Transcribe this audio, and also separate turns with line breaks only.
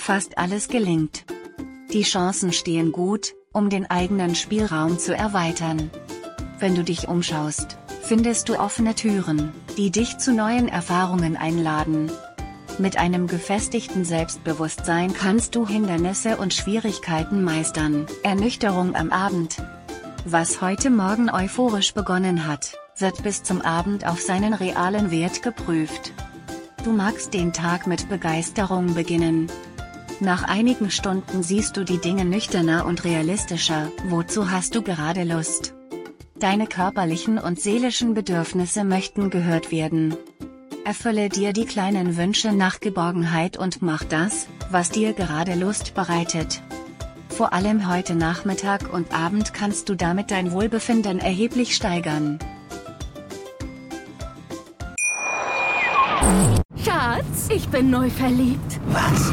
Fast alles gelingt. Die Chancen stehen gut, um den eigenen Spielraum zu erweitern. Wenn du dich umschaust, findest du offene Türen, die dich zu neuen Erfahrungen einladen. Mit einem gefestigten Selbstbewusstsein kannst du Hindernisse und Schwierigkeiten meistern. Ernüchterung am Abend. Was heute Morgen euphorisch begonnen hat, wird bis zum Abend auf seinen realen Wert geprüft. Du magst den Tag mit Begeisterung beginnen. Nach einigen Stunden siehst du die Dinge nüchterner und realistischer, wozu hast du gerade Lust? Deine körperlichen und seelischen Bedürfnisse möchten gehört werden. Erfülle dir die kleinen Wünsche nach Geborgenheit und mach das, was dir gerade Lust bereitet. Vor allem heute Nachmittag und Abend kannst du damit dein Wohlbefinden erheblich steigern.
Schatz, ich bin neu verliebt.
Was?